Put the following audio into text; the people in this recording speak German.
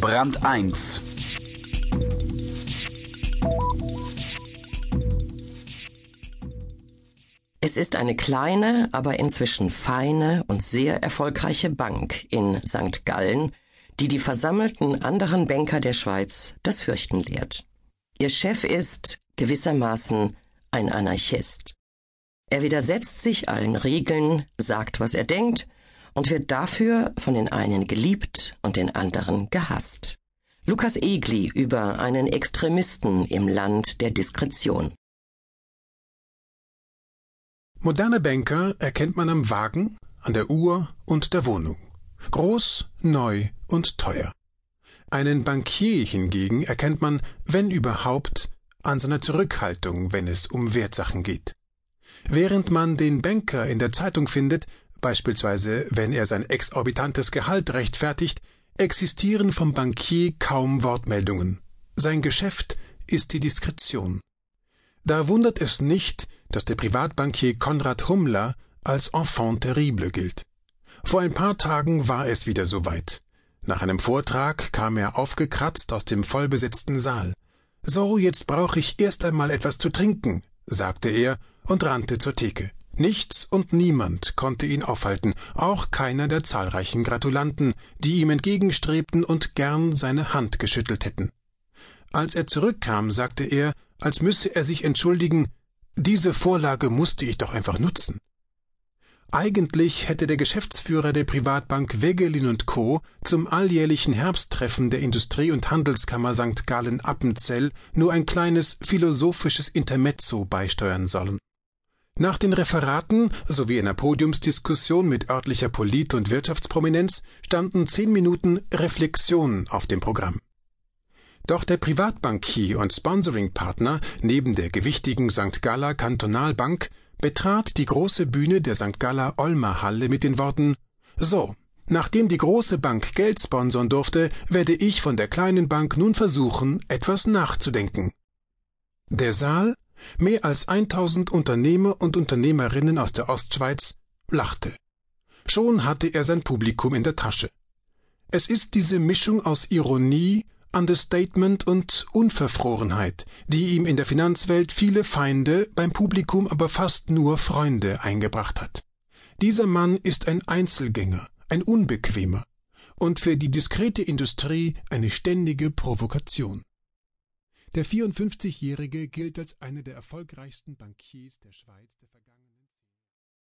Brand 1 Es ist eine kleine, aber inzwischen feine und sehr erfolgreiche Bank in St. Gallen, die die versammelten anderen Banker der Schweiz das Fürchten lehrt. Ihr Chef ist gewissermaßen ein Anarchist. Er widersetzt sich allen Regeln, sagt, was er denkt und wird dafür von den einen geliebt und den anderen gehasst. Lukas Egli über einen Extremisten im Land der Diskretion. Moderne Banker erkennt man am Wagen, an der Uhr und der Wohnung. Groß, neu und teuer. Einen Bankier hingegen erkennt man, wenn überhaupt, an seiner Zurückhaltung, wenn es um Wertsachen geht. Während man den Banker in der Zeitung findet, beispielsweise wenn er sein exorbitantes Gehalt rechtfertigt, existieren vom Bankier kaum Wortmeldungen. Sein Geschäft ist die Diskretion. Da wundert es nicht, dass der Privatbankier Konrad Hummler als Enfant terrible gilt. Vor ein paar Tagen war es wieder soweit. Nach einem Vortrag kam er aufgekratzt aus dem vollbesetzten Saal. So, jetzt brauche ich erst einmal etwas zu trinken, sagte er und rannte zur Theke. Nichts und niemand konnte ihn aufhalten, auch keiner der zahlreichen Gratulanten, die ihm entgegenstrebten und gern seine Hand geschüttelt hätten. Als er zurückkam, sagte er, als müsse er sich entschuldigen, diese Vorlage musste ich doch einfach nutzen. Eigentlich hätte der Geschäftsführer der Privatbank Wegelin Co. zum alljährlichen Herbsttreffen der Industrie- und Handelskammer St. Gallen Appenzell nur ein kleines philosophisches Intermezzo beisteuern sollen. Nach den Referaten sowie einer Podiumsdiskussion mit örtlicher Polit- und Wirtschaftsprominenz standen zehn Minuten Reflexion auf dem Programm. Doch der Privatbankier und Sponsoringpartner neben der gewichtigen St. Galler Kantonalbank betrat die große Bühne der St. Galler Olmer Halle mit den Worten So, nachdem die große Bank Geld sponsern durfte, werde ich von der kleinen Bank nun versuchen, etwas nachzudenken. Der Saal, mehr als 1000 Unternehmer und Unternehmerinnen aus der Ostschweiz, lachte. Schon hatte er sein Publikum in der Tasche. Es ist diese Mischung aus Ironie, Understatement und Unverfrorenheit, die ihm in der Finanzwelt viele Feinde, beim Publikum aber fast nur Freunde eingebracht hat. Dieser Mann ist ein Einzelgänger, ein Unbequemer und für die diskrete Industrie eine ständige Provokation. Der 54-Jährige gilt als einer der erfolgreichsten Bankiers der Schweiz